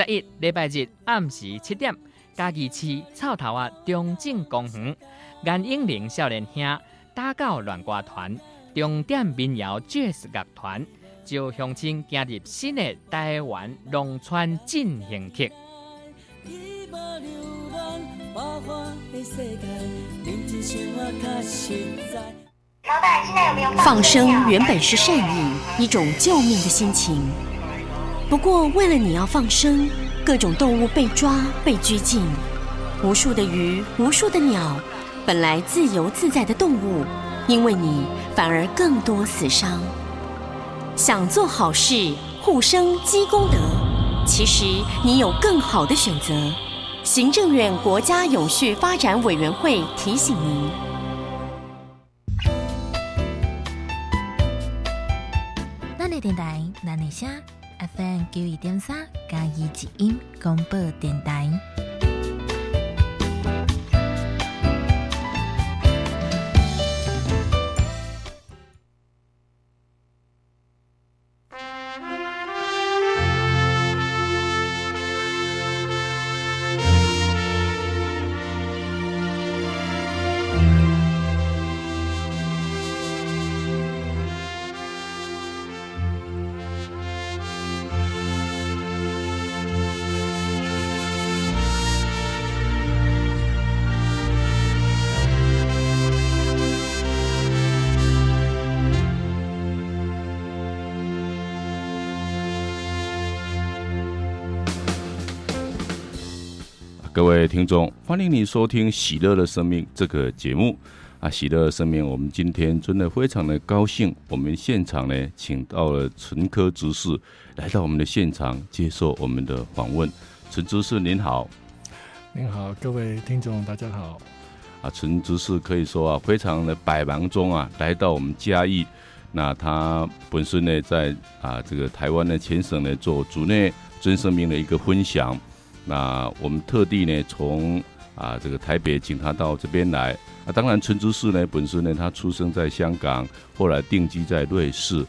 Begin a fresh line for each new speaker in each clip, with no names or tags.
十一礼拜日暗时七点，嘉义市草头啊中正公园，颜英玲少年兄打狗乱歌团、重点民谣 Jazz 乐团，就乡亲加入新的台湾农村进行曲。
放生原本是善意，一种救命的心情。不过，为了你要放生，各种动物被抓、被拘禁，无数的鱼、无数的鸟，本来自由自在的动物，因为你反而更多死伤。想做好事，护生积功德，其实你有更好的选择。行政院国家永续发展委员会提醒您。
咱的电台，咱的声，FM 九二点三，嘉义之音广播电台。
位听众，欢迎你收听《喜乐的生命》这个节目啊！《喜乐的生命》，我们今天真的非常的高兴，我们现场呢，请到了陈科执事来到我们的现场接受我们的访问。陈执事您好，
您好，各位听众大家好。
啊，陈执事可以说啊，非常的百忙中啊，来到我们嘉义。那他本身呢，在啊这个台湾的全省呢，做主内尊生命的一个分享。那我们特地呢，从啊这个台北请他到这边来。那当然，陈执事呢本身呢，他出生在香港，后来定居在瑞士。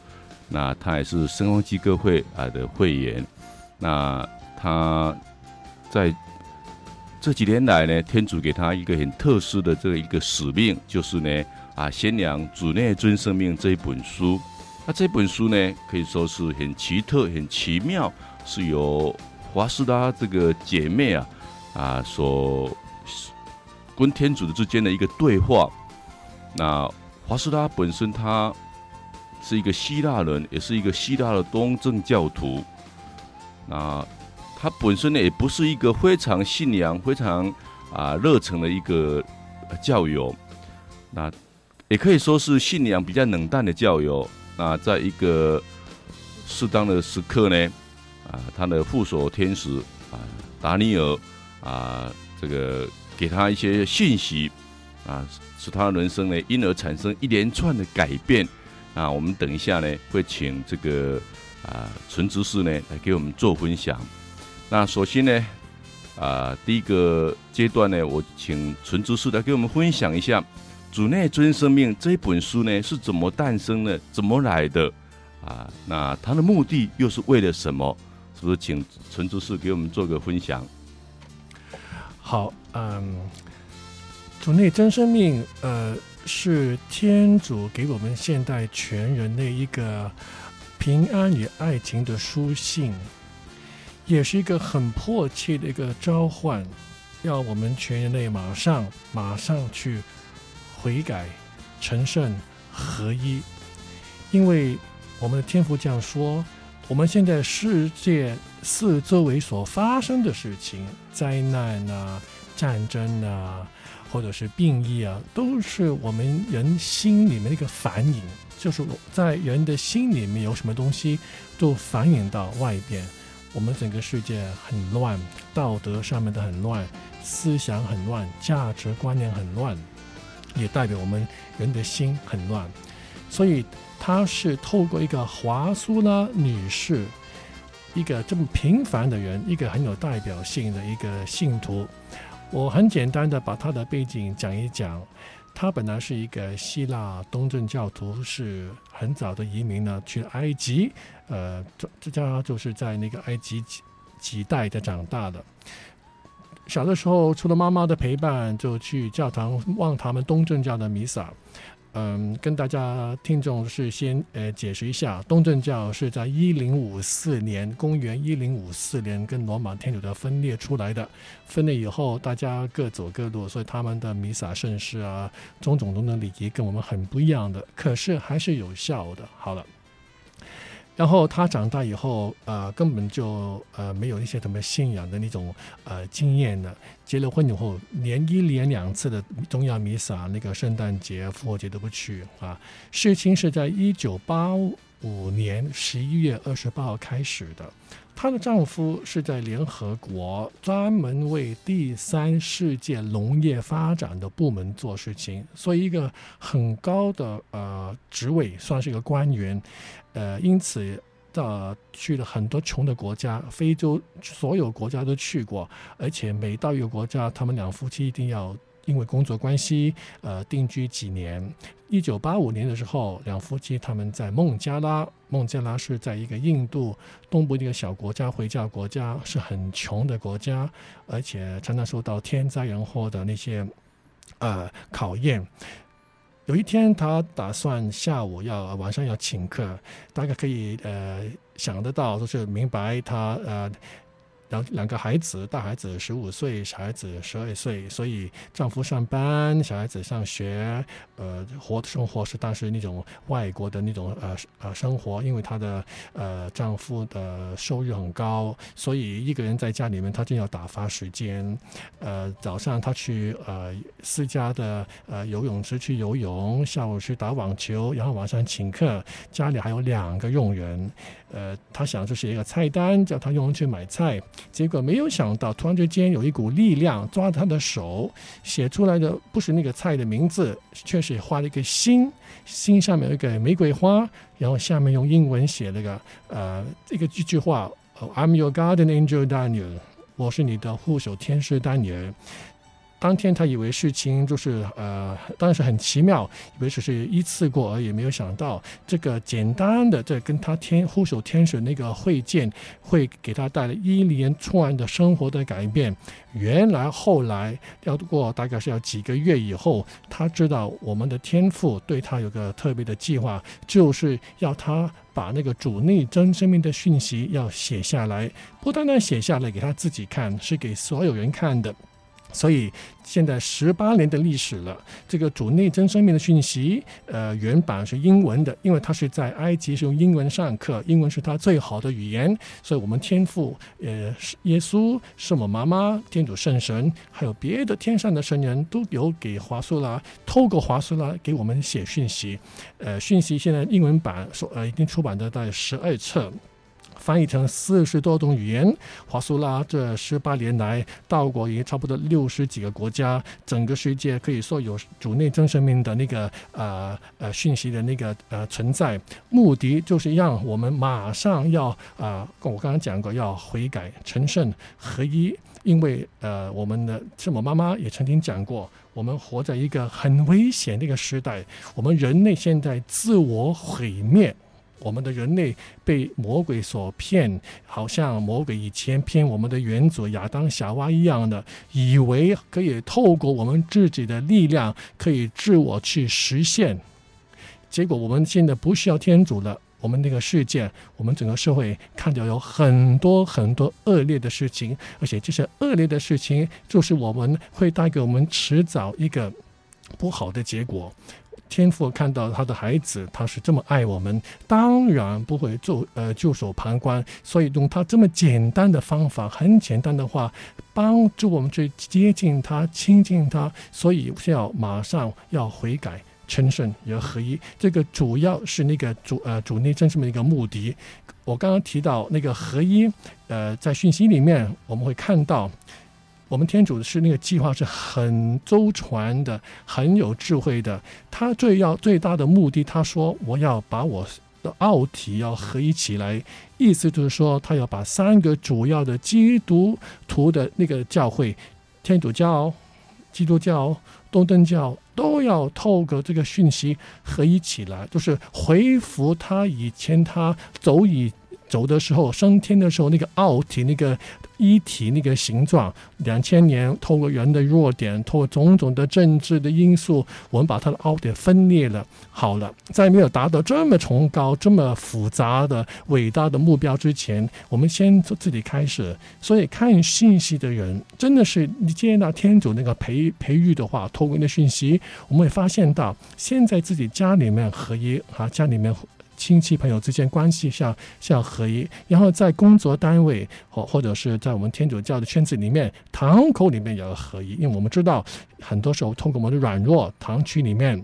那他也是圣光基歌会啊的会员。那他在这几年来呢，天主给他一个很特殊的这一个使命，就是呢啊宣扬主内尊生命这一本书。那这本书呢，可以说是很奇特、很奇妙，是由。华师大这个姐妹啊，啊，所跟天主之间的一个对话。那华师大本身他是一个希腊人，也是一个希腊的东正教徒。那他本身呢，也不是一个非常信仰、非常啊热诚的一个教友。那也可以说是信仰比较冷淡的教友。那在一个适当的时刻呢。啊，他的副手天使啊，达尼尔啊，这个给他一些信息啊，使他人生呢，因而产生一连串的改变。啊，我们等一下呢，会请这个啊纯执事呢来给我们做分享。那首先呢，啊，第一个阶段呢，我请纯执事来给我们分享一下《主内尊生命》这本书呢是怎么诞生的，怎么来的啊？那它的目的又是为了什么？是不是请陈执事给我们做个分享？
好，嗯，主内真生命，呃，是天主给我们现代全人类一个平安与爱情的书信，也是一个很迫切的一个召唤，要我们全人类马上马上去悔改、成圣、合一，因为我们的天父这样说。我们现在世界四周围所发生的事情，灾难啊、战争啊，或者是病疫啊，都是我们人心里面的一个反应。就是在人的心里面有什么东西，都反映到外边。我们整个世界很乱，道德上面的很乱，思想很乱，价值观念很乱，也代表我们人的心很乱。所以。她是透过一个华苏拉女士，一个这么平凡的人，一个很有代表性的一个信徒。我很简单的把她的背景讲一讲。她本来是一个希腊东正教徒，是很早的移民呢，去埃及。呃，这家就是在那个埃及几几代的长大的。小的时候，除了妈妈的陪伴，就去教堂望他们东正教的弥撒。嗯，跟大家听众是先呃解释一下，东正教是在一零五四年，公元一零五四年跟罗马天主教分裂出来的。分裂以后，大家各走各路，所以他们的弥撒圣事啊，种种种的礼仪跟我们很不一样的，可是还是有效的。好了。然后他长大以后，呃，根本就呃没有一些什么信仰的那种呃经验的。结了婚以后，连一连两次的宗教弥撒，那个圣诞节、复活节都不去啊。事情是在一九八五年十一月二十八号开始的。她的丈夫是在联合国专门为第三世界农业发展的部门做事情，所以一个很高的呃职位，算是一个官员。呃，因此到去了很多穷的国家，非洲所有国家都去过，而且每到一个国家，他们两夫妻一定要因为工作关系，呃，定居几年。一九八五年的时候，两夫妻他们在孟加拉，孟加拉是在一个印度东部的一个小国家，回教国家，是很穷的国家，而且常常受到天灾人祸的那些呃考验。有一天，他打算下午要晚上要请客，大家可以呃想得到，就是明白他呃。两两个孩子，大孩子十五岁，小孩子十二岁，所以丈夫上班，小孩子上学，呃，活的生活是当时那种外国的那种呃呃生活，因为她的呃丈夫的收入很高，所以一个人在家里面，她就要打发时间。呃，早上她去呃私家的呃游泳池去游泳，下午去打网球，然后晚上请客，家里还有两个佣人。呃，他想这是一个菜单，叫他用去买菜。结果没有想到，突然之间有一股力量抓他的手，写出来的不是那个菜的名字，却是画了一个心，心上面有一个玫瑰花，然后下面用英文写了个呃一个句句话：“I'm your guardian angel Daniel，我是你的护手天使丹尼尔。”当天他以为事情就是呃，当时很奇妙，以为只是一次过而已，没有想到这个简单的这跟他天护守天使那个会见，会给他带来一连串的生活的改变。原来后来要过大概是要几个月以后，他知道我们的天父对他有个特别的计划，就是要他把那个主内真生命的讯息要写下来，不单单写下来给他自己看，是给所有人看的。所以现在十八年的历史了，这个主内真生命的讯息，呃，原版是英文的，因为他是在埃及是用英文上课，英文是他最好的语言，所以我们天父，呃，耶稣，圣母妈妈，天主圣神，还有别的天上的神人都有给华苏拉，透过华苏拉给我们写讯息，呃，讯息现在英文版说呃已经出版的大概十二册。翻译成四十多种语言，华苏拉这十八年来到过也差不多六十几个国家，整个世界可以说有主内真生命的那个呃呃讯息的那个呃存在，目的就是让我们马上要啊、呃，我刚刚讲过要悔改成圣合一，因为呃我们的圣母妈妈也曾经讲过，我们活在一个很危险的一个时代，我们人类现在自我毁灭。我们的人类被魔鬼所骗，好像魔鬼以前骗我们的元祖亚当夏娃一样的，以为可以透过我们自己的力量可以自我去实现。结果我们现在不需要天主了，我们那个世界，我们整个社会看到有很多很多恶劣的事情，而且这些恶劣的事情就是我们会带给我们迟早一个不好的结果。天父看到他的孩子，他是这么爱我们，当然不会袖呃袖手旁观，所以用他这么简单的方法，很简单的话，帮助我们去接近他、亲近他，所以是要马上要悔改、成圣也合一。这个主要是那个主呃主内真生命的一个目的。我刚刚提到那个合一，呃，在讯息里面我们会看到。我们天主是那个计划是很周全的，很有智慧的。他最要最大的目的，他说我要把我的奥体要合一起来，意思就是说他要把三个主要的基督徒的那个教会，天主教、基督教、东正教都要透过这个讯息合一起来，就是恢复他以前他走以。走的时候升天的时候那个奥体那个。一体那个形状，两千年透过人的弱点，透过种种的政治的因素，我们把它的凹点分裂了。好了，在没有达到这么崇高、这么复杂的伟大的目标之前，我们先从自己开始。所以看信息的人，真的是你接纳天主那个培培育的话，透过那讯息，我们会发现到，现在自己家里面合一啊，家里面。亲戚朋友之间关系像像合一，然后在工作单位或或者是在我们天主教的圈子里面，堂口里面也要合一，因为我们知道很多时候通过我们的软弱，堂区里面。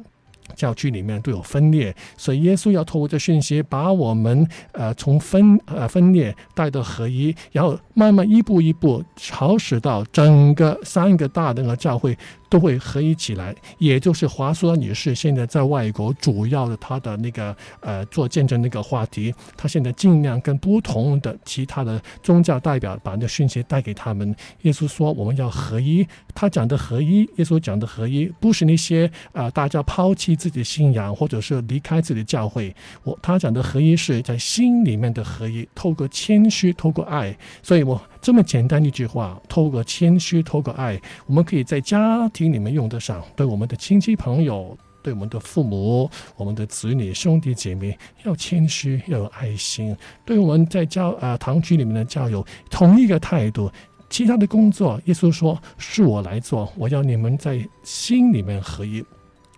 教区里面都有分裂，所以耶稣要透过这讯息，把我们呃从分呃分裂带到合一，然后慢慢一步一步朝使到整个三个大的那个教会都会合一起来。也就是华苏女士现在在外国主要的她的那个呃做见证那个话题，她现在尽量跟不同的其他的宗教代表把那讯息带给他们。耶稣说我们要合一，他讲的合一，耶稣讲的合一，不是那些啊、呃、大家抛弃。自己的信仰，或者是离开自己的教会，我他讲的合一是在心里面的合一，透过谦虚，透过爱。所以我这么简单一句话，透过谦虚，透过爱，我们可以在家庭里面用得上。对我们的亲戚朋友，对我们的父母，我们的子女兄弟姐妹，要谦虚，要有爱心。对我们在教啊、呃、堂区里面的教友，同一个态度。其他的工作，耶稣说是我来做，我要你们在心里面合一。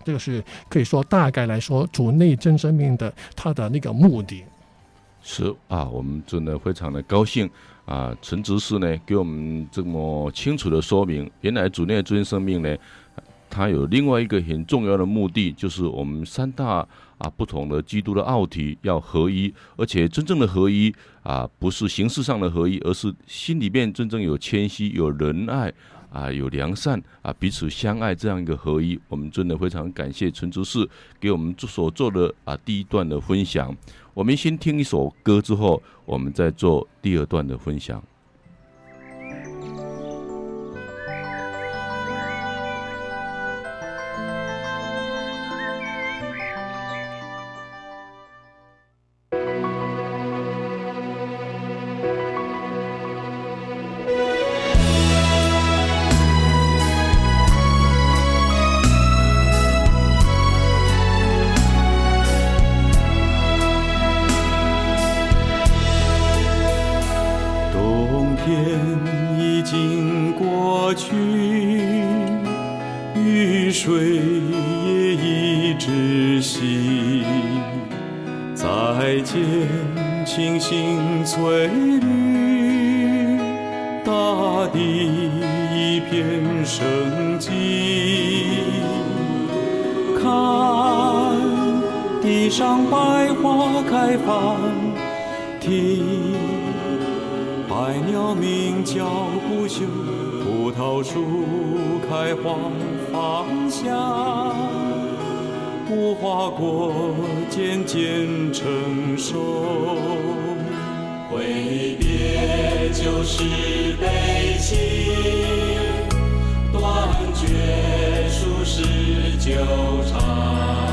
这个是可以说大概来说，主内真生命的他的那个目的。
是啊，我们真的非常的高兴啊，陈执事呢给我们这么清楚的说明，原来主内真生命呢，它有另外一个很重要的目的，就是我们三大啊不同的基督的奥体要合一，而且真正的合一啊，不是形式上的合一，而是心里面真正有谦虚、有仁爱。啊，有良善啊，彼此相爱这样一个合一，我们真的非常感谢陈竹事给我们所做的啊第一段的分享。我们先听一首歌之后，我们再做第二段的分享。
水也一直洗，
再见清新翠绿，大地一片生机。看地上百花开放，听百鸟鸣叫不休，葡萄树开花发。香，无花果渐渐成熟。
挥别旧时悲戚，断绝俗世纠缠。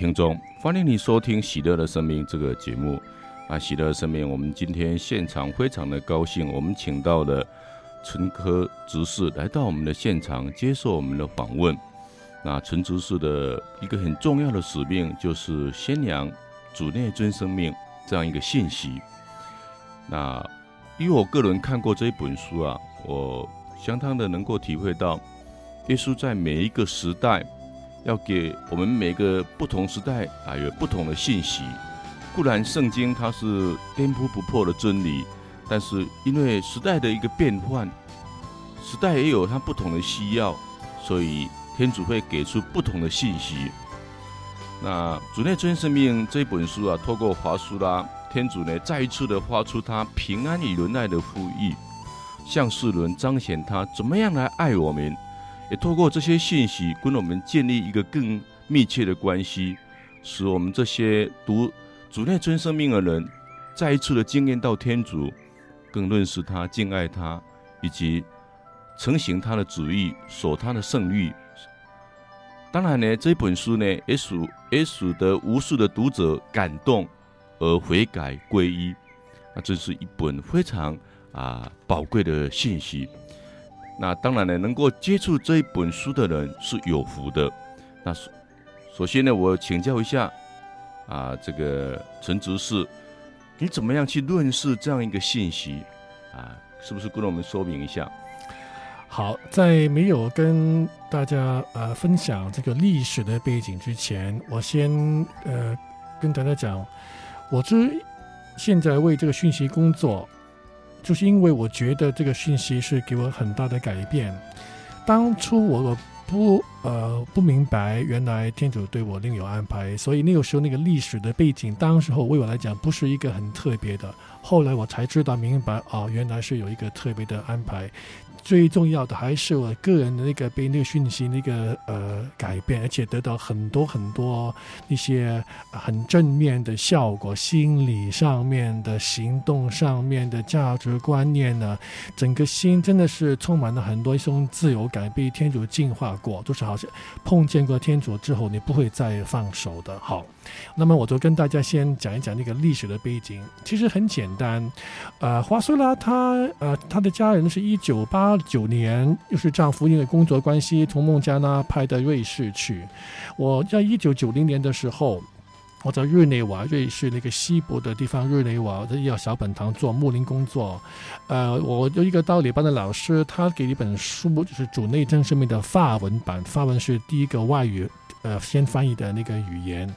听众，欢迎你收听《喜乐的生命》这个节目。啊，《喜乐的生命》，我们今天现场非常的高兴，我们请到了陈科执事来到我们的现场接受我们的访问。那陈执事的一个很重要的使命，就是宣扬主内尊生命这样一个信息。那因为我个人看过这一本书啊，我相当的能够体会到，耶稣在每一个时代。要给我们每个不同时代啊，有不同的信息。固然圣经它是颠扑不破的真理，但是因为时代的一个变换，时代也有它不同的需要，所以天主会给出不同的信息。那主内尊生命这本书啊，透过华书啦，天主呢再一次的发出他平安与仁爱的呼吁，向世人彰显他怎么样来爱我们。也透过这些信息，跟我们建立一个更密切的关系，使我们这些读主内尊生命的人，再一次的经验到天主，更认识他、敬爱他，以及成行他的旨意、守他的圣律。当然呢，这本书呢，也使也使得无数的读者感动而悔改皈依。那这是一本非常啊宝贵的信息。那当然呢，能够接触这一本书的人是有福的。那首首先呢，我请教一下啊，这个陈执事，你怎么样去认识这样一个信息啊？是不是跟我们说明一下？
好，在没有跟大家呃分享这个历史的背景之前，我先呃跟大家讲，我之现在为这个讯息工作。就是因为我觉得这个讯息是给我很大的改变。当初我不呃不明白，原来天主对我另有安排，所以那个时候那个历史的背景，当时候为我来讲不是一个很特别的。后来我才知道明白，啊，原来是有一个特别的安排。最重要的还是我个人的那个被那个讯息那个呃改变，而且得到很多很多一些很正面的效果，心理上面的、行动上面的价值观念呢，整个心真的是充满了很多一种自由感，被天主净化过，就是好像碰见过天主之后，你不会再放手的。好，那么我就跟大家先讲一讲那个历史的背景，其实很简单，呃，华苏拉他呃他的家人是一九八。九年，又是丈夫因为工作关系从孟加拉派到瑞士去。我在一九九零年的时候，我在日内瓦，瑞士那个西部的地方，日内瓦的要小本堂做牧林工作。呃，我有一个道理班的老师，他给一本书，就是主内政生命的法文版，法文是第一个外语，呃，先翻译的那个语言。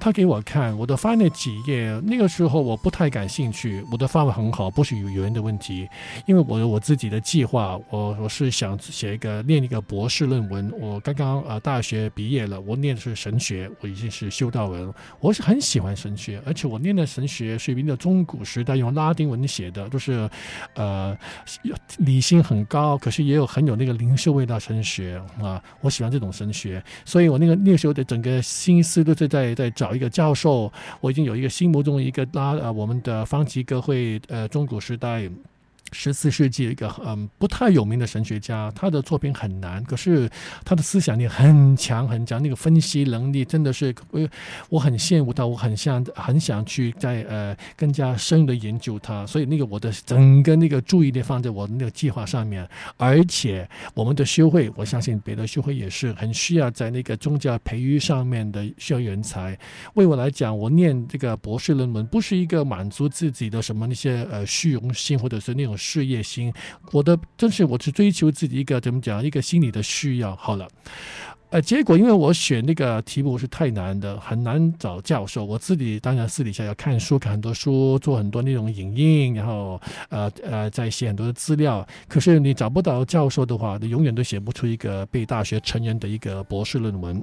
他给我看，我的翻那几页，那个时候我不太感兴趣。我的法文很好，不是语言的问题，因为我有我自己的计划，我我是想写一个念一个博士论文。我刚刚啊大学毕业了，我念的是神学，我已经是修道人，我是很喜欢神学，而且我念的神学是一个中古时代用拉丁文写的，就是呃理性很高，可是也有很有那个灵修味道神学啊，我喜欢这种神学，所以我那个那个时候的整个心思都是在在找。一个教授，我已经有一个心目中一个拉呃，我们的方吉歌会呃，中古时代。十四世纪一个嗯不太有名的神学家，他的作品很难，可是他的思想力很强很强，那个分析能力真的是我我很羡慕他，我很想很想去在呃更加深入的研究他，所以那个我的整个那个注意力放在我那个计划上面，而且我们的修会，我相信别的修会也是很需要在那个宗教培育上面的需要人才。为我来讲，我念这个博士论文不是一个满足自己的什么那些呃虚荣心或者是那种。事业心，我的真是我是追求自己一个怎么讲一个心理的需要。好了，呃，结果因为我选那个题目是太难的，很难找教授。我自己当然私底下要看书，看很多书，做很多那种影印，然后呃呃再写很多的资料。可是你找不到教授的话，你永远都写不出一个被大学承认的一个博士论文。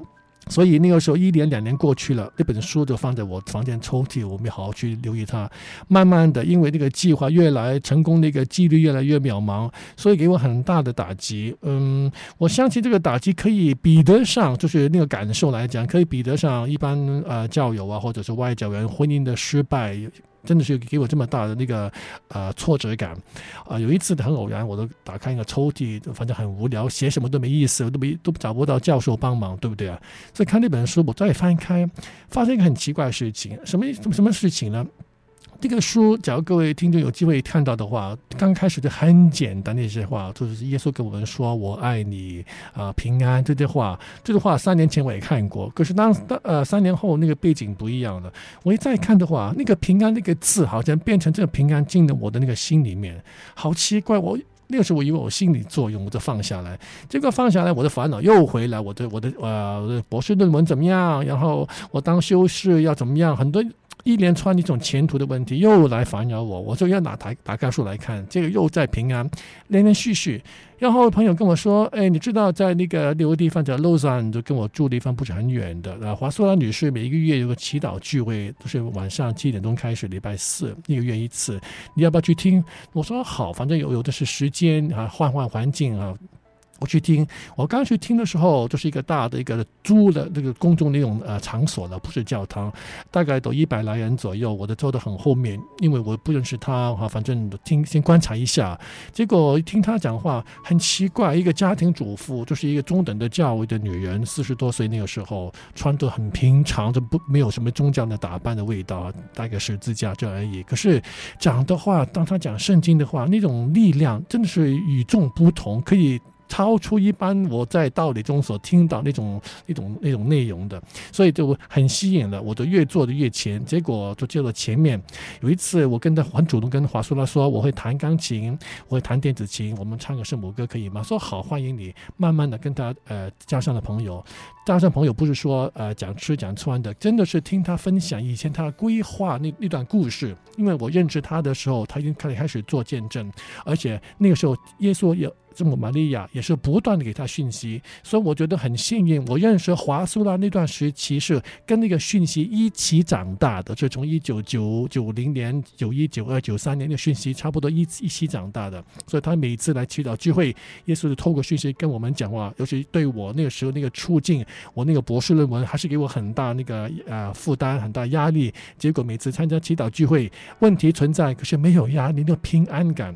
所以那个时候一年两年过去了，那本书就放在我房间抽屉，我没好好去留意它。慢慢的，因为那个计划越来成功，那个几率越来越渺茫，所以给我很大的打击。嗯，我相信这个打击可以比得上，就是那个感受来讲，可以比得上一般呃教友啊，或者是外教员婚姻的失败。真的是给我这么大的那个呃挫折感啊、有一次很偶然，我都打开一个抽屉，反正很无聊，写什么都没意思，我都没都找不到教授帮忙，对不对啊？所以看那本书，我再翻开，发生一个很奇怪的事情，什么什么什么事情呢？这个书，假如各位听众有机会看到的话，刚开始就很简单的一些话，就是耶稣跟我们说“我爱你”啊、平安这些话。这句话三年前我也看过，可是当当呃三年后那个背景不一样了。我一再看的话，那个平安那个字好像变成这个平安进了我的那个心里面，好奇怪。我那个时候我以为我心理作用，我就放下来，结果放下来，我的烦恼又回来。我的我的呃博士论文怎么样？然后我当修士要怎么样？很多。一连串的一种前途的问题又来烦扰我，我就要拿台打开书来看，这个又在平安，连连续续。然后朋友跟我说：“哎，你知道在那个那个地方叫 Lausanne，就跟我住的地方不是很远的。啊，华苏拉女士每一个月有个祈祷聚会，都是晚上七点钟开始，礼拜四一个月一次。你要不要去听？”我说：“好，反正有有的是时间啊，换换环境啊。”我去听，我刚去听的时候，就是一个大的一个租的那个公众那种呃场所了，不是教堂，大概都一百来人左右。我都坐得很后面，因为我不认识他哈，反正听先观察一下。结果听他讲话很奇怪，一个家庭主妇，就是一个中等的教育的女人，四十多岁那个时候，穿得很平常，就不没有什么宗教的打扮的味道，大概是自驾这而已。可是讲的话，当他讲圣经的话，那种力量真的是与众不同，可以。超出一般我在道理中所听到那种那种那种内容的，所以就很吸引了，我就越做的越前，结果就坐到前面。有一次我跟他很主动跟华叔拉说，我会弹钢琴，我会弹电子琴，我们唱个圣母歌可以吗？说好，欢迎你。慢慢的跟他呃加上了朋友，加上朋友不是说呃讲吃讲穿的，真的是听他分享以前他规划那那段故事。因为我认识他的时候，他已经开始开始做见证，而且那个时候耶稣也。圣母玛利亚也是不断的给他讯息，所以我觉得很幸运。我认识华苏拉那段时期是跟那个讯息一起长大的，就从一九九九零年、九一、九二、九三年的讯息差不多一一起长大的，所以他每次来祈祷聚会，耶稣就透过讯息跟我们讲话，尤其对我那个时候那个处境，我那个博士论文还是给我很大那个呃负担、很大压力。结果每次参加祈祷聚会，问题存在，可是没有压力，那个平安感。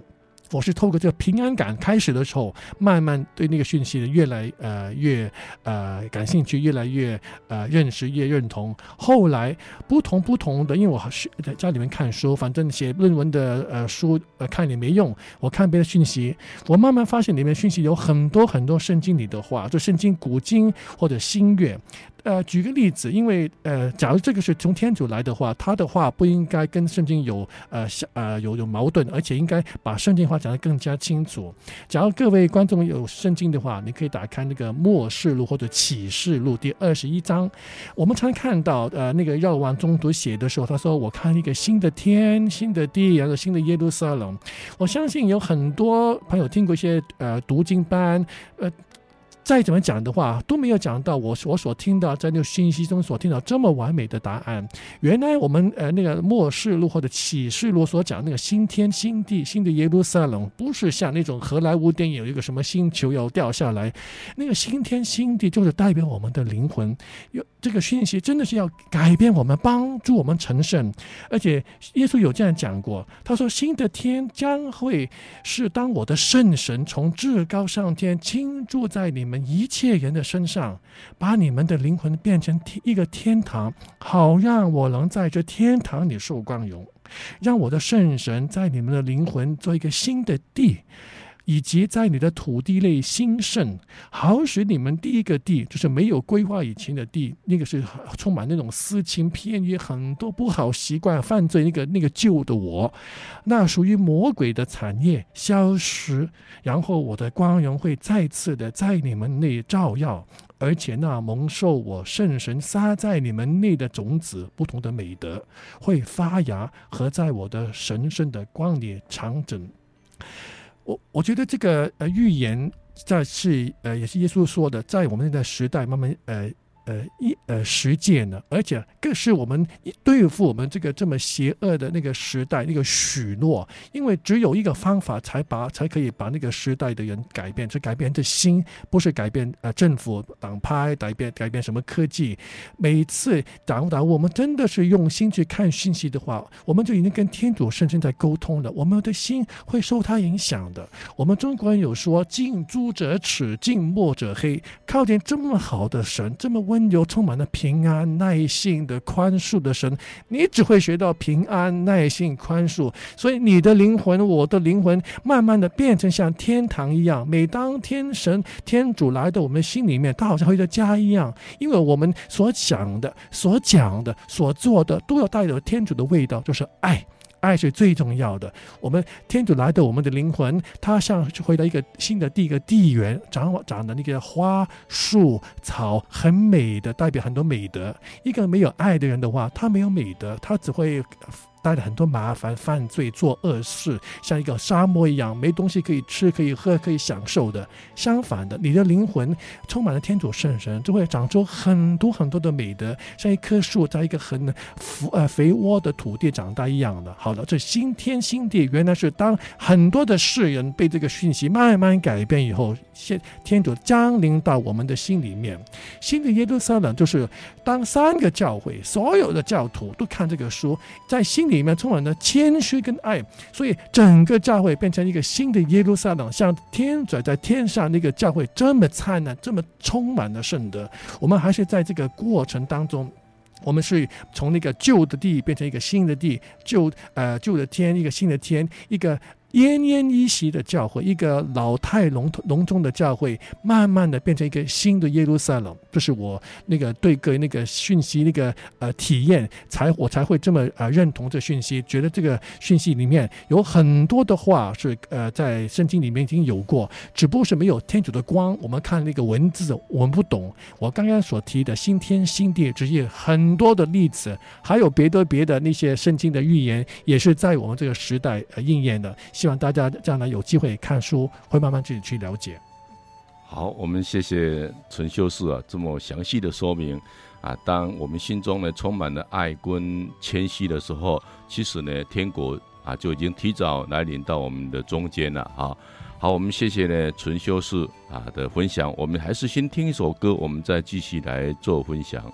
我是透过这个平安感开始的时候，慢慢对那个讯息的越来呃越呃感兴趣，越来越呃认识越认同。后来不同不同的，因为我是在家里面看书，反正写论文的呃书呃看也没用。我看别的讯息，我慢慢发现里面讯息有很多很多圣经里的话，就圣经古经或者新约。呃，举个例子，因为呃，假如这个是从天主来的话，他的话不应该跟圣经有呃呃有有矛盾，而且应该把圣经话讲得更加清楚。假如各位观众有圣经的话，你可以打开那个末世录或者启示录第二十一章。我们常看到呃那个若望宗徒写的时候，他说：“我看一个新的天、新的地，然后新的耶路撒冷。”我相信有很多朋友听过一些呃读经班呃。再怎么讲的话，都没有讲到我我所听到在那个信息中所听到这么完美的答案。原来我们呃那个末世录或者启示录所讲那个新天新地新的耶路撒冷，不是像那种荷莱坞电影有一个什么星球要掉下来，那个新天新地就是代表我们的灵魂。有这个信息真的是要改变我们，帮助我们成圣。而且耶稣有这样讲过，他说新的天将会是当我的圣神从至高上天倾注在你。们一切人的身上，把你们的灵魂变成一个天堂，好让我能在这天堂里受光荣，让我的圣神在你们的灵魂做一个新的地。以及在你的土地内兴盛，好使你们第一个地就是没有规划以前的地，那个是充满那种私情偏于、很多不好习惯、犯罪那个那个旧的我，那属于魔鬼的产业消失，然后我的光荣会再次的在你们内照耀，而且那蒙受我圣神撒在你们内的种子，不同的美德会发芽和在我的神圣的光里长整。我我觉得这个呃预言在是呃也是耶稣说的，在我们那个时代慢慢呃。呃，一呃实践呢，而且更是我们对付我们这个这么邪恶的那个时代那个许诺，因为只有一个方法才把才可以把那个时代的人改变，这改变的心，不是改变呃政府党派，改变改变什么科技。每次打不打，我们真的是用心去看信息的话，我们就已经跟天主圣神在沟通了，我们的心会受他影响的。我们中国人有说“近朱者赤，近墨者黑”，靠近这么好的神，这么。温柔充满了平安、耐性的宽恕的神，你只会学到平安、耐性、宽恕，所以你的灵魂、我的灵魂，慢慢的变成像天堂一样。每当天神、天主来到我们心里面，他好像回到家一样，因为我们所想的、所讲的、所做的，都要带有天主的味道，就是爱。爱是最重要的。我们天主来的，我们的灵魂，他像回到一个新的地，一个地缘，长长的那个花树草，很美的，代表很多美德。一个没有爱的人的话，他没有美德，他只会。带来很多麻烦，犯罪，做恶事，像一个沙漠一样，没东西可以吃，可以喝，可以享受的。相反的，你的灵魂充满了天主圣神，就会长出很多很多的美德，像一棵树在一个很肥呃肥沃的土地长大一样的。好了，这新天新地，原来是当很多的世人被这个讯息慢慢改变以后，现天主降临到我们的心里面。新的耶路撒冷就是当三个教会，所有的教徒都看这个书，在新。里面充满了谦虚跟爱，所以整个教会变成一个新的耶路撒冷，像天主在天上那个教会这么灿烂，这么充满了圣德。我们还是在这个过程当中，我们是从那个旧的地变成一个新的地，旧呃旧的天一个新的天，一个。奄奄一息的教会，一个老态龙龙钟的教会，慢慢的变成一个新的耶路撒冷。这是我那个对个那个讯息那个呃体验，才我才会这么呃认同这讯息，觉得这个讯息里面有很多的话是呃在圣经里面已经有过，只不过是没有天主的光。我们看那个文字，我们不懂。我刚刚所提的新天新地，这些很多的例子，还有别的别的那些圣经的预言，也是在我们这个时代呃应验的。希望大家将来有机会看书，会慢慢自己去了解。
好，我们谢谢陈修士啊，这么详细的说明啊。当我们心中呢充满了爱跟谦虚的时候，其实呢天国啊就已经提早来临到我们的中间了啊。好，我们谢谢呢陈修士啊的分享。我们还是先听一首歌，我们再继续来做分享。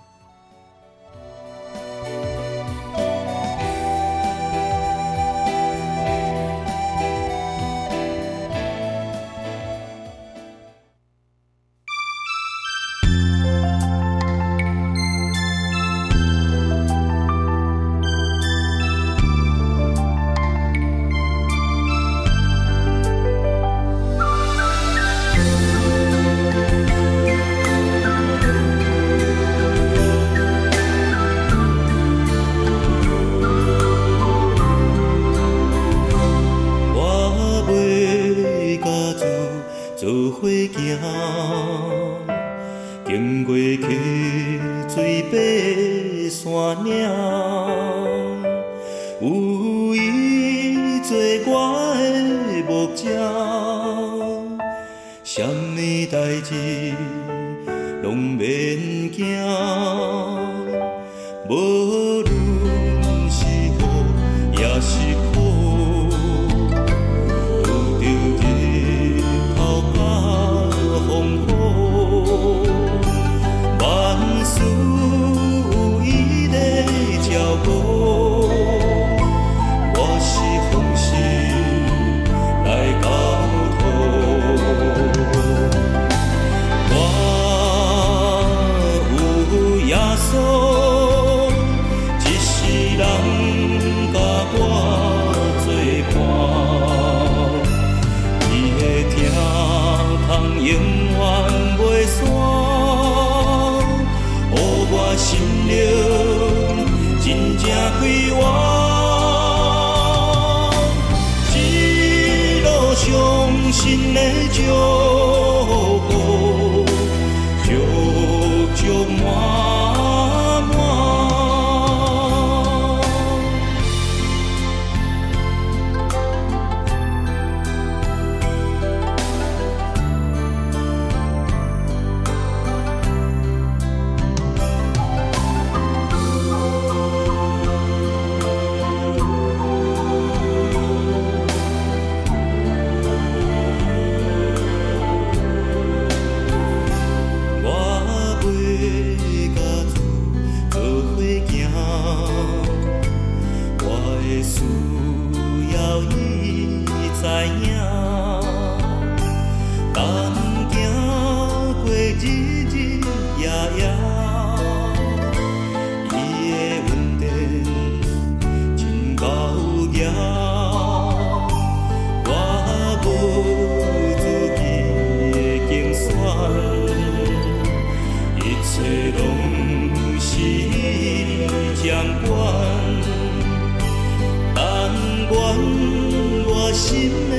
心的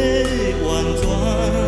完全。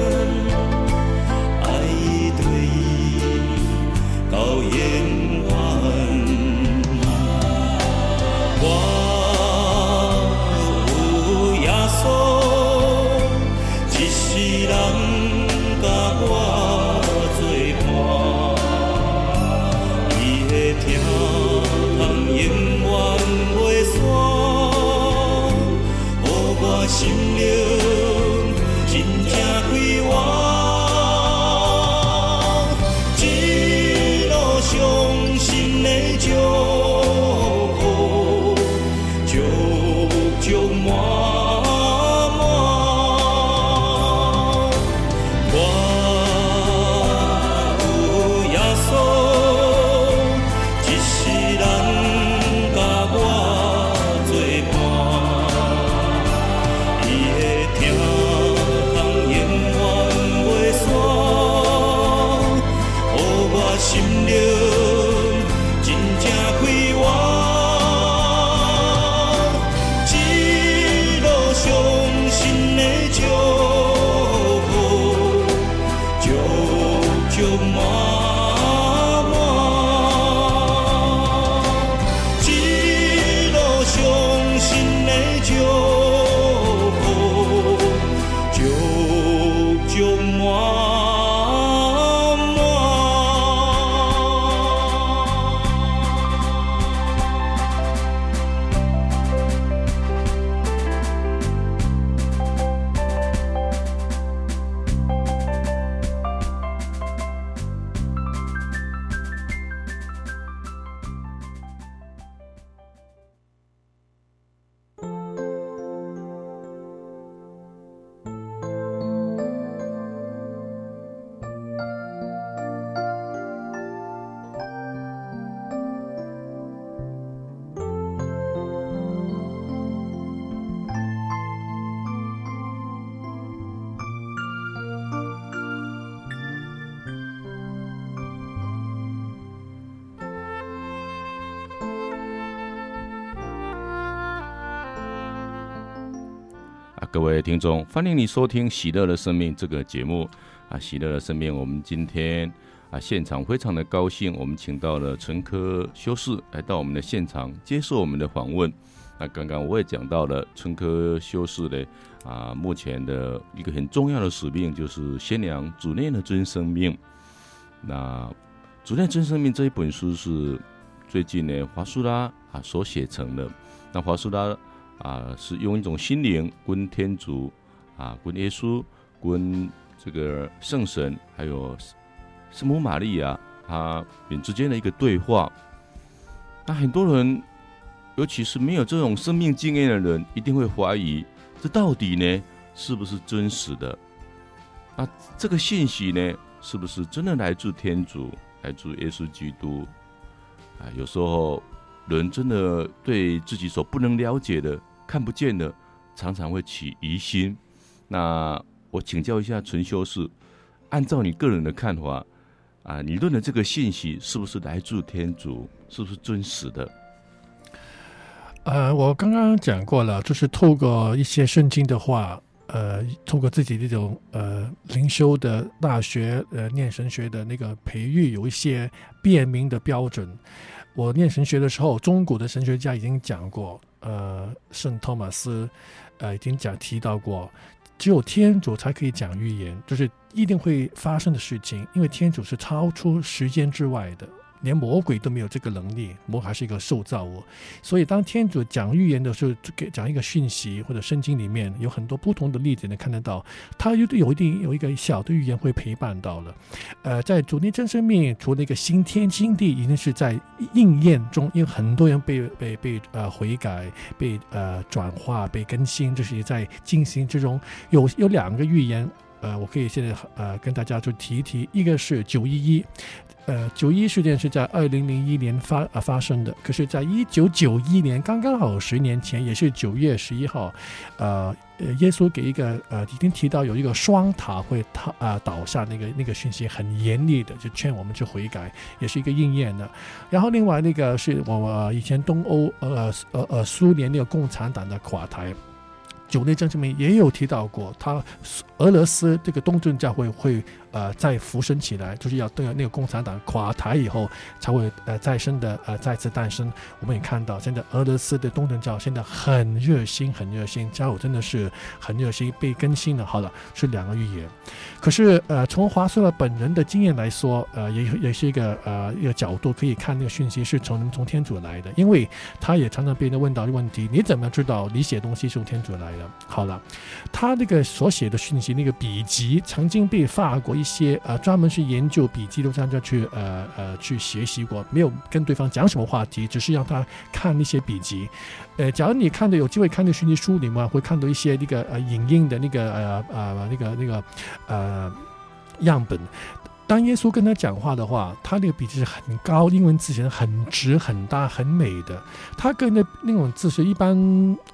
各位听众，欢迎你收听《喜乐的生命》这个节目啊！喜乐的生命，我们今天啊现场非常的高兴，我们请到了陈科修士来到我们的现场接受我们的访问。那刚刚我也讲到了陈科修士的啊，目前的一个很重要的使命就是宣扬主内的真生命。那《主内真生命》这一本书是最近呢华苏拉啊所写成的。那华苏拉。啊，是用一种心灵跟天主啊，跟耶稣，跟这个圣神，还有圣母玛利亚，他们之间的一个对话。那很多人，尤其是没有这种生命经验的人，一定会怀疑，这到底呢是不是真实的？那这个信息呢，是不是真的来自天主，来自耶稣基督？啊，有时候人真的对自己所不能了解的。看不见的，常常会起疑心。那我请教一下纯修士，按照你个人的看法啊，你论的这个信息是不是来自天主，是不是真实的？
呃，我刚刚讲过了，就是透过一些圣经的话，呃，透过自己这种呃灵修的大学呃念神学的那个培育，有一些辨明的标准。我念神学的时候，中古的神学家已经讲过。呃，圣托马斯，呃，已经讲提到过，只有天主才可以讲预言，就是一定会发生的事情，因为天主是超出时间之外的。连魔鬼都没有这个能力，魔还是一个受造物，所以当天主讲预言的时候，给讲一个讯息，或者圣经里面有很多不同的例子能看得到，他有有一定有一个小的预言会陪伴到了。呃，在主内真生命，除了一个新天新地，已经是在应验中，因为很多人被被被呃悔改，被呃转化，被更新，这、就是在进行之中。有有两个预言，呃，我可以现在呃跟大家就提一提，一个是九一一。呃，九一事件是在二零零一年发呃发生的，可是，在一九九一年，刚刚好十年前，也是九月十一号，呃，耶稣给一个呃已经提到有一个双塔会塌啊、倒下那个那个讯息，很严厉的就劝我们去悔改，也是一个应验的。然后另外那个是我们以前东欧呃呃呃苏联那个共产党的垮台。酒内政治面也有提到过，他俄罗斯这个东正教会会呃再浮生起来，就是要等那个共产党垮台以后才会呃再生的呃再次诞生。我们也看到现在俄罗斯的东正教现在很热心，很热心，家伙真的是很热心，被更新了。好了，是两个预言。可是呃从华硕的本人的经验来说，呃也也是一个呃一个角度可以看那个讯息是从从天主来的，因为他也常常被人问到问题：你怎么知道你写东西是从天主来的？好了，他那个所写的讯息，那个笔记曾经被法国一些呃专门是研究笔记的专家去呃呃去学习过，没有跟对方讲什么话题，只是让他看那些笔记。呃，假如你看到有机会看那讯息书里面，会看到一些那个呃影印的那个呃呃那个那个呃样本。当耶稣跟他讲话的话，他那个笔记是很高，英文字写的很直、很大、很美的。他跟那那种字是一般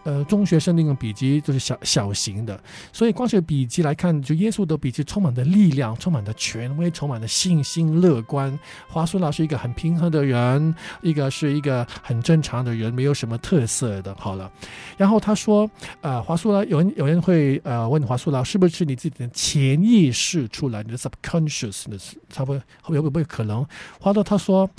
呃中学生那种笔记都是小小型的，所以光是笔记来看，就耶稣的笔记充满着力量，充满着权威，充满着信心、乐观。华苏拉是一个很平和的人，一个是一个很正常的人，没有什么特色的。好了，然后他说，呃，华苏拉有人有人会呃问华苏拉，是不是你自己的潜意识出来，你的 subconsciousness？差不多会不会可能？华多他说，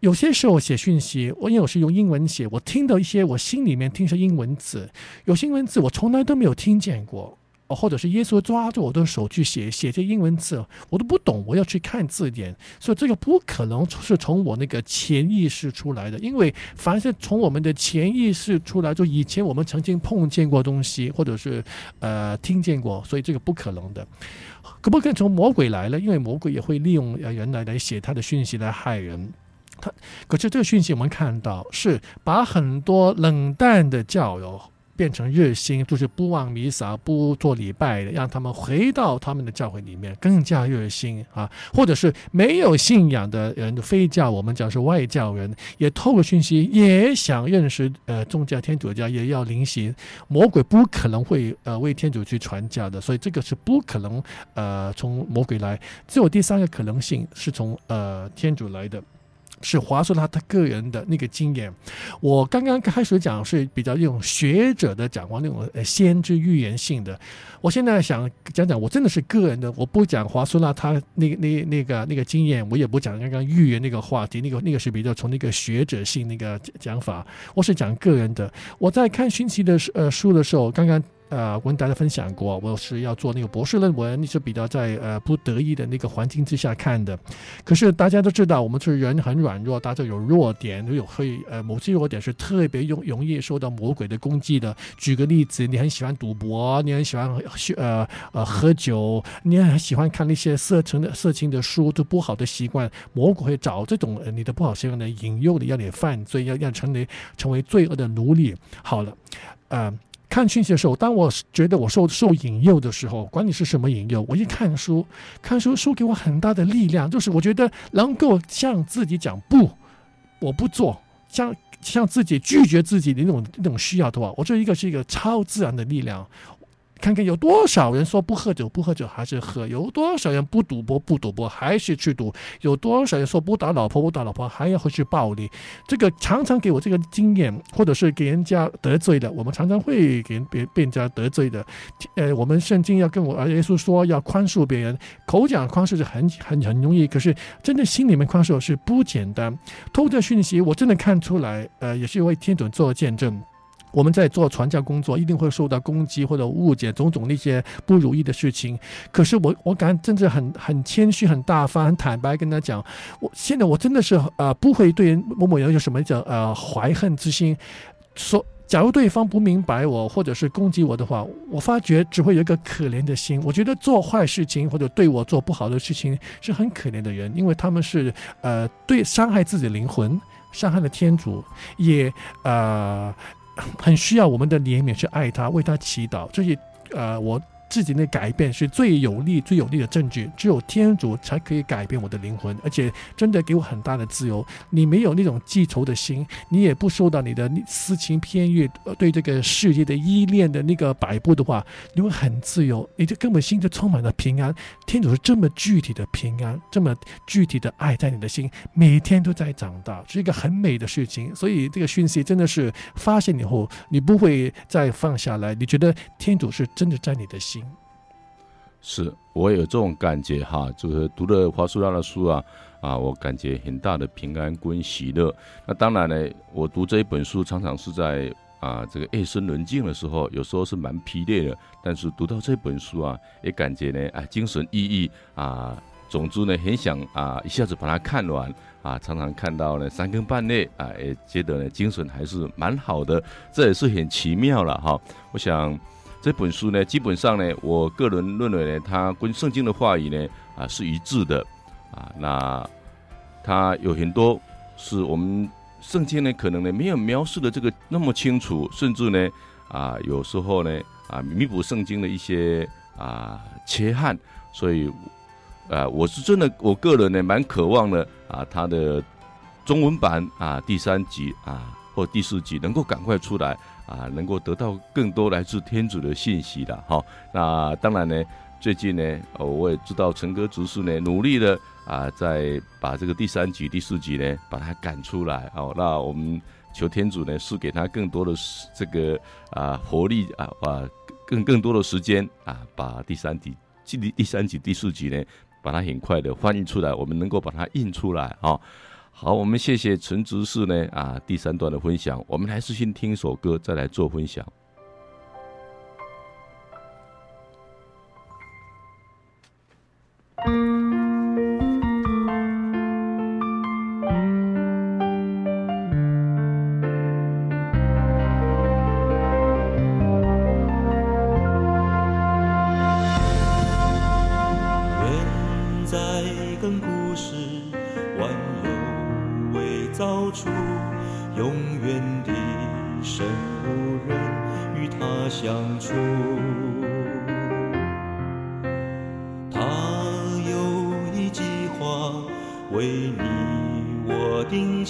有些时候写讯息，我因为我是用英文写，我听到一些我心里面听是英文字，有些英文字我从来都没有听见过，或者是耶稣抓住我的手去写写这英文字，我都不懂，我要去看字典，所以这个不可能是从我那个潜意识出来的，因为凡是从我们的潜意识出来，就以前我们曾经碰见过东西，或者是呃听见过，所以这个不可能的。可不可以从魔鬼来了？因为魔鬼也会利用人来来写他的讯息来害人。他可是这个讯息我们看到是把很多冷淡的教友。变成热心，就是不望弥撒、不做礼拜的，让他们回到他们的教会里面，更加热心啊！或者是没有信仰的人，非教我们讲是外教人，也透过讯息也想认识呃宗教天主教，也要临行。魔鬼不可能会呃为天主去传教的，所以这个是不可能呃从魔鬼来。只有第三个可能性是从呃天主来的。是华硕他他个人的那个经验。我刚刚开始讲是比较用学者的讲话，那种呃先知预言性的。我现在想讲讲，我真的是个人的，我不讲华硕拉他那那那个那个经验，我也不讲刚刚预言那个话题，那个那个是比较从那个学者性那个讲法。我是讲个人的。我在看讯息的呃书的时候，刚刚。呃，我跟大家分享过，我是要做那个博士论文，你是比较在呃不得已的那个环境之下看的。可是大家都知道，我们是人很软弱，大家有弱点，有会呃某些弱点是特别容容易受到魔鬼的攻击的。举个例子，你很喜欢赌博，你很喜欢呃呃喝酒，你很喜欢看那些色情的色情的书，都不好的习惯，魔鬼会找这种、呃、你的不好习惯来引诱你，让你犯罪，要要成为成为罪恶的奴隶。好了，呃。看讯息的时候，当我觉得我受受引诱的时候，管你是什么引诱，我一看书，看书书给我很大的力量，就是我觉得能够向自己讲不，我不做，向向自己拒绝自己的那种那种需要的话，我这一个是一个超自然的力量。看看有多少人说不喝酒不喝酒还是喝，有多少人不赌博不赌博还是去赌，有多少人说不打老婆不打老婆还要回去暴力。这个常常给我这个经验，或者是给人家得罪的，我们常常会给别被人家得罪的。呃，我们圣经要跟我耶稣说要宽恕别人，口讲宽恕是很很很容易，可是真的心里面宽恕是不简单。透过讯息，我真的看出来，呃，也是为天主做见证。我们在做传教工作，一定会受到攻击或者误解，种种那些不如意的事情。可是我，我感真的很很谦虚、很大方、很坦白跟他讲，我现在我真的是呃不会对某某人有什么叫呃怀恨之心。说，假如对方不明白我，或者是攻击我的话，我发觉只会有一个可怜的心。我觉得做坏事情或者对我做不好的事情是很可怜的人，因为他们是呃对伤害自己灵魂，伤害了天主，也呃。很需要我们的怜悯去爱他，为他祈祷。这些，呃，我。自己的改变是最有力、最有力的证据。只有天主才可以改变我的灵魂，而且真的给我很大的自由。你没有那种记仇的心，你也不受到你的私情偏欲、对这个世界的依恋的那个摆布的话，你会很自由。你就根本心就充满了平安。天主是这么具体的平安，这么具体的爱在你的心，每天都在长大，是一个很美的事情。所以这个讯息真的是发现以后，你不会再放下来。你觉得天主是真的在你的心。
是我有这种感觉哈，就是读了华硕拉的书啊，啊，我感觉很大的平安跟喜乐。那当然呢，我读这一本书常常是在啊这个夜深人静的时候，有时候是蛮疲累的。但是读到这本书啊，也感觉呢，啊，精神奕奕啊。总之呢，很想啊一下子把它看完啊，常常看到呢三更半夜啊，也觉得呢精神还是蛮好的。这也是很奇妙了哈。我想。这本书呢，基本上呢，我个人认为呢，它跟圣经的话语呢，啊是一致的，啊，那它有很多是我们圣经呢可能呢没有描述的这个那么清楚，甚至呢，啊有时候呢，啊弥补圣经的一些啊缺憾，所以，啊我是真的，我个人呢蛮渴望的，啊它的中文版啊第三集啊或第四集能够赶快出来。啊，能够得到更多来自天主的信息的哈。那当然呢，最近呢，我也知道陈哥执事呢努力的啊，在把这个第三集、第四集呢把它赶出来。好，那我们求天主呢赐给他更多的这个啊活力啊，啊更更多的时间啊，把第三集、第第三集、第四集呢，把它很快的翻译出来，我们能够把它印出来啊。好，我们谢谢陈执事呢啊，第三段的分享，我们还是先听一首歌，再来做分享。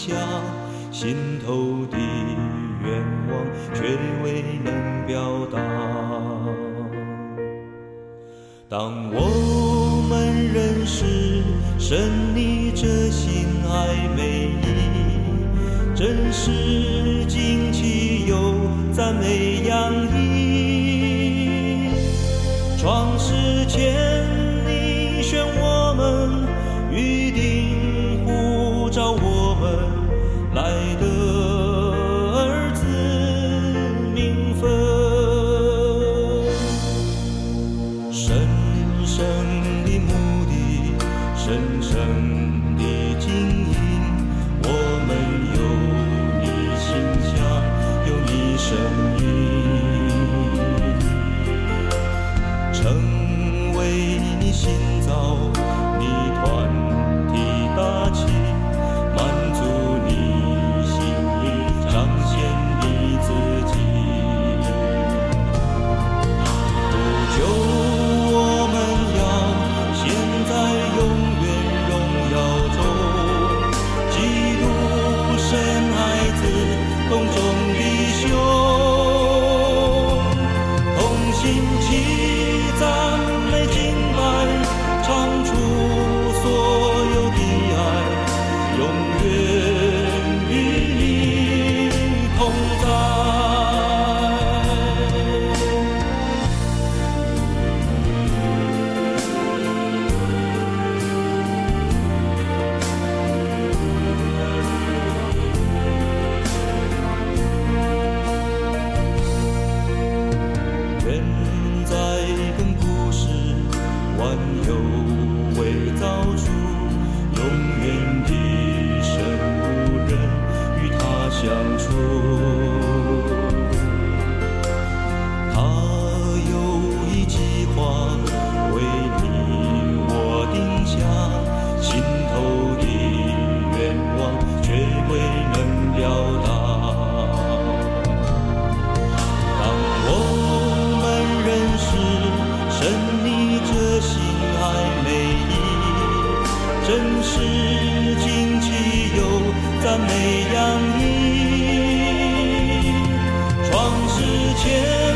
下心头的愿望，却未能表达。当我们认识神你这心爱美意，真是。真实惊奇又赞美洋溢，创世前。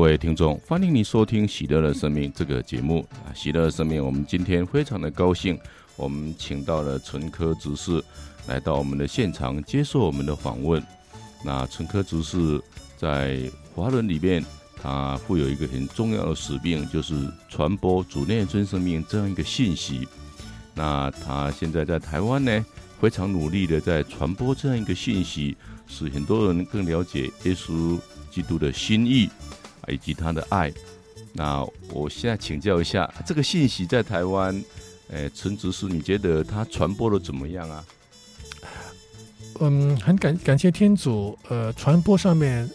各位听众，欢迎你收听《喜乐的生命》这个节目啊！《喜乐的生命》，我们今天非常的高兴，我们请到了纯科执事来到我们的现场接受我们的访问。那纯科执事在华人里面，他负有一个很重要的使命，就是传播主内尊生命这样一个信息。那他现在在台湾呢，非常努力的在传播这样一个信息，使很多人更了解耶稣基督的心意以及他的爱。那我现在请教一下，这个信息在台湾，诶、呃，陈执事，你觉得他传播的怎么样啊？
嗯，很感感谢天主，呃，传播上面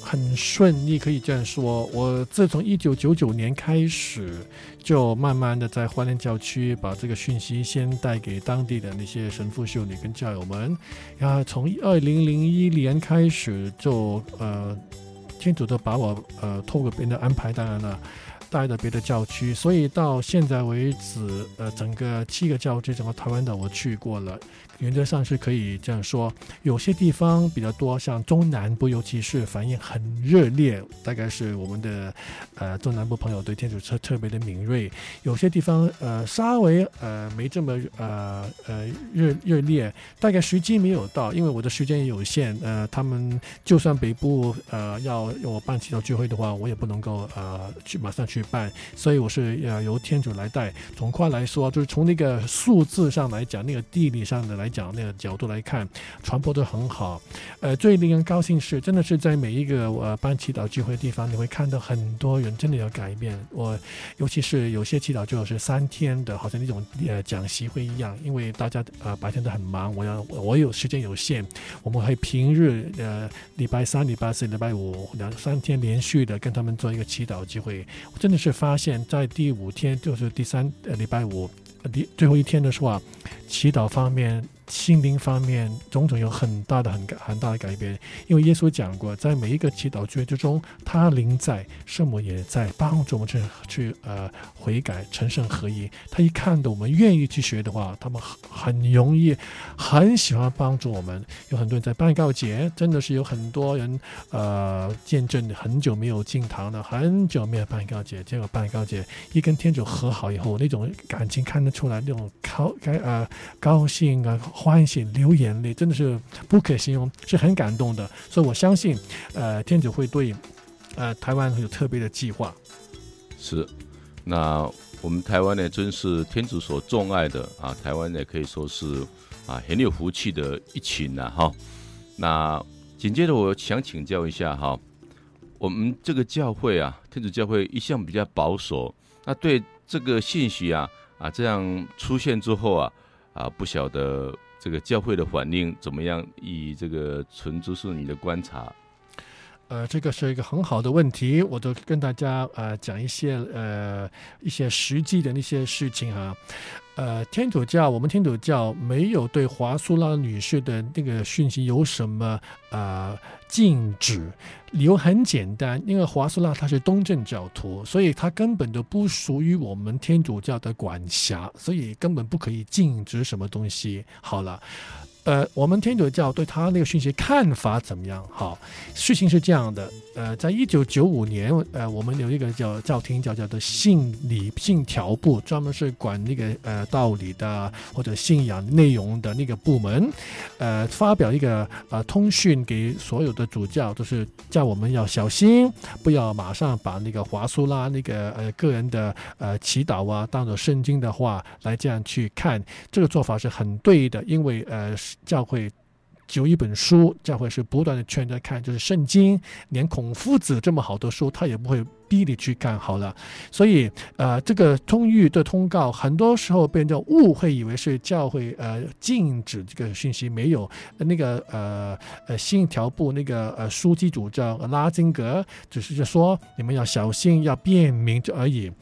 很顺利，可以这样说。我自从一九九九年开始，就慢慢的在花莲教区把这个讯息先带给当地的那些神父、修女跟教友们。然后从二零零一年开始，就呃，清楚的把我呃透过别人的安排，当然了，带到别的教区，所以到现在为止，呃，整个七个教区，整个台湾的我去过了。原则上是可以这样说，有些地方比较多，像中南部，尤其是反应很热烈，大概是我们的呃中南部朋友对天主特特别的敏锐。有些地方呃稍微呃没这么呃呃热热烈，大概时机没有到，因为我的时间也有限。呃，他们就算北部呃要我办祈祷聚会的话，我也不能够呃去马上去办，所以我是要由天主来带。总括来说，就是从那个数字上来讲，那个地理上的来。讲那个角度来看，传播得很好。呃，最令人高兴是，真的是在每一个呃办祈祷聚会的地方，你会看到很多人真的有改变。我尤其是有些祈祷就是三天的，好像那种呃讲习会一样，因为大家呃白天都很忙，我要我有时间有限，我们会平日呃礼拜三、礼拜四、礼拜五两三天连续的跟他们做一个祈祷聚会。我真的是发现，在第五天就是第三呃礼拜五第最后一天的时候啊，祈祷方面。心灵方面，种种有很大的、很很大的改变。因为耶稣讲过，在每一个祈祷之中，他灵在，圣母也在，帮助我们去去呃悔改、成圣合一。他一看到我们愿意去学的话，他们很很容易，很喜欢帮助我们。有很多人在办告解，真的是有很多人呃见证很久没有进堂了，很久没有办告解，结果办告解一跟天主和好以后，那种感情看得出来，那种高该呃高兴啊。欢喜流眼泪，真的是不可形容，是很感动的。所以我相信，呃，天主会对，呃，台湾有特别的计划。
是，那我们台湾呢，真是天主所钟爱的啊！台湾呢，可以说是啊很有福气的一群呐，哈。那紧接着，我想请教一下哈，我们这个教会啊，天主教会一向比较保守，那对这个信息啊啊这样出现之后啊啊，不晓得。这个教会的反应怎么样？以这个纯知识你的观察，
呃，这个是一个很好的问题，我都跟大家呃讲一些呃一些实际的那些事情啊。呃，天主教我们天主教没有对华苏拉女士的那个讯息有什么呃禁止。理由很简单，因为华苏拉她是东正教徒，所以她根本就不属于我们天主教的管辖，所以根本不可以禁止什么东西。好了。呃，我们天主教对他那个讯息看法怎么样？好，事情是这样的。呃，在一九九五年，呃，我们有一个叫教廷叫叫做信理信条部，专门是管那个呃道理的或者信仰内容的那个部门，呃，发表一个呃通讯给所有的主教，就是叫我们要小心，不要马上把那个华苏拉那个呃个人的呃祈祷啊当做圣经的话来这样去看，这个做法是很对的，因为呃。教会有一本书，教会是不断的劝着看，就是圣经。连孔夫子这么好的书，他也不会逼你去看好了。所以，呃，这个通谕的通告，很多时候被人误会，以为是教会呃禁止这个讯息，没有那个呃呃信条部那个呃书记主叫拉金格，只是说你们要小心，要辨明就而已。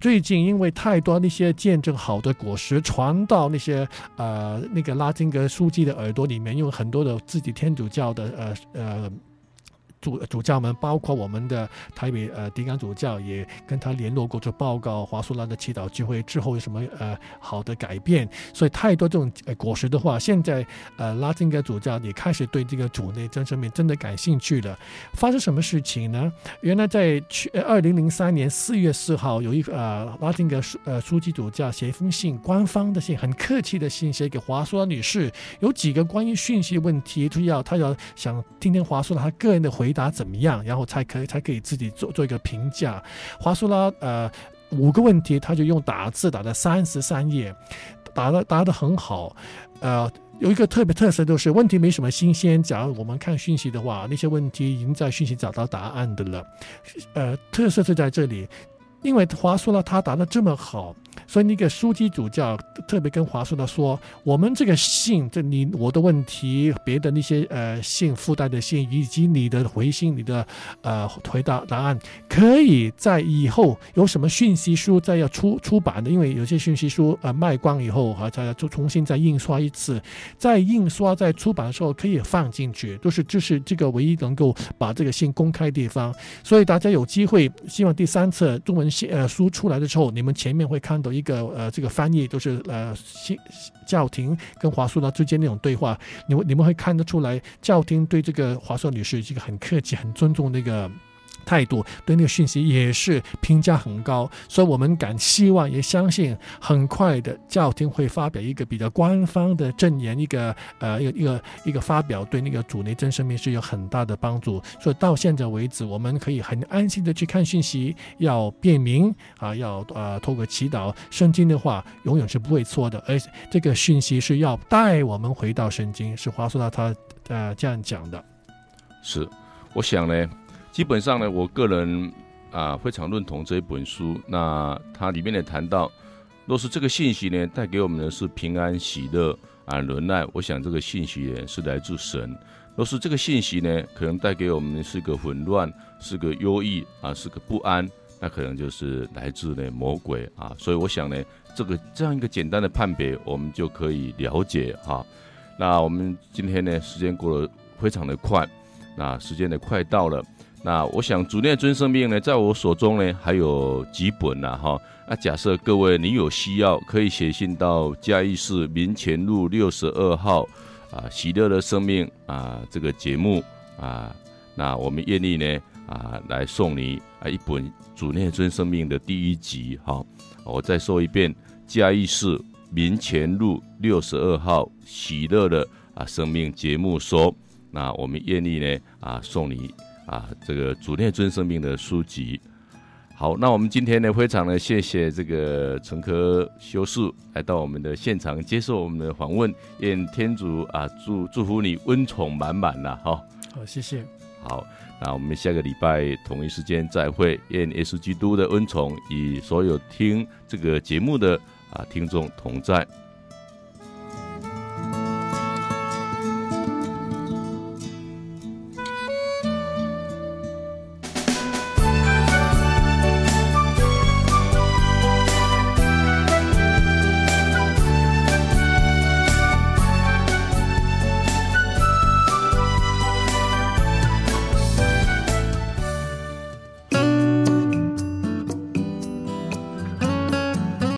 最近因为太多那些见证好的果实传到那些呃那个拉金格书记的耳朵里面，用很多的自己天主教的呃呃。主主教们，包括我们的台北呃迪刚主教，也跟他联络过，就报告华苏拉的祈祷聚会之后有什么呃好的改变。所以太多这种呃果实的话，现在呃拉丁格主教也开始对这个主内真生命真的感兴趣了。发生什么事情呢？原来在去二零零三年四月四号，有一个呃拉丁格书呃书记主教写一封信，官方的信，很客气的信，写给华苏拉女士，有几个关于讯息问题，就要他要想听听华苏拉他个人的回答怎么样，然后才可以才可以自己做做一个评价。华苏拉呃五个问题，他就用打字打了三十三页，打的答得很好，呃。有一个特别特色，就是问题没什么新鲜。假如我们看讯息的话，那些问题已经在讯息找到答案的了。呃，特色就在这里，因为华硕呢，他答得这么好。所以那个书记主教特别跟华硕的说：“我们这个信，这你我的问题，别的那些呃信附带的信，以及你的回信，你的呃回答答案，可以在以后有什么讯息书再要出出版的，因为有些讯息书呃卖光以后哈，再要重新再印刷一次，在印刷在出版的时候可以放进去，都是就是这个唯一能够把这个信公开的地方。所以大家有机会，希望第三册中文信呃书出来的时候，你们前面会看到。”有一个呃，这个翻译都是呃，新教廷跟华硕呢之间那种对话，你们你们会看得出来，教廷对这个华硕女士是一个很客气、很尊重那个。态度对那个讯息也是评价很高，所以我们敢希望也相信，很快的教廷会发表一个比较官方的证言，一个呃一个一个一个发表，对那个主内真生命是有很大的帮助。所以到现在为止，我们可以很安心的去看讯息，要辨明啊，要呃透过祈祷，圣经的话永远是不会错的，而这个讯息是要带我们回到圣经，是华硕他呃这样讲的。
是，我想呢。基本上呢，我个人啊非常认同这一本书。那它里面也谈到，若是这个信息呢带给我们的是平安、喜乐啊、忍耐，我想这个信息呢是来自神；若是这个信息呢可能带给我们的是个混乱、是个忧郁啊、是个不安，那可能就是来自呢魔鬼啊。所以我想呢，这个这样一个简单的判别，我们就可以了解哈。那我们今天呢时间过得非常的快，那时间呢快到了。那我想主内尊生命呢，在我手中呢还有几本呐哈。那假设各位你有需要，可以写信到嘉义市民权路六十二号啊，喜乐的生命啊这个节目啊，那我们愿意呢啊来送你啊一本主内尊生命的第一集哈。我再说一遍，嘉义市民权路六十二号喜乐的啊生命节目说，那我们愿意呢啊送你。啊，这个主念尊生命的书籍，好，那我们今天呢，非常的谢谢这个陈科修士来到我们的现场接受我们的访问，愿天主啊祝祝福你温宠满满呐，哈，
好，谢谢，
好，那我们下个礼拜同一时间再会，愿耶稣基督的恩宠与所有听这个节目的啊听众同在。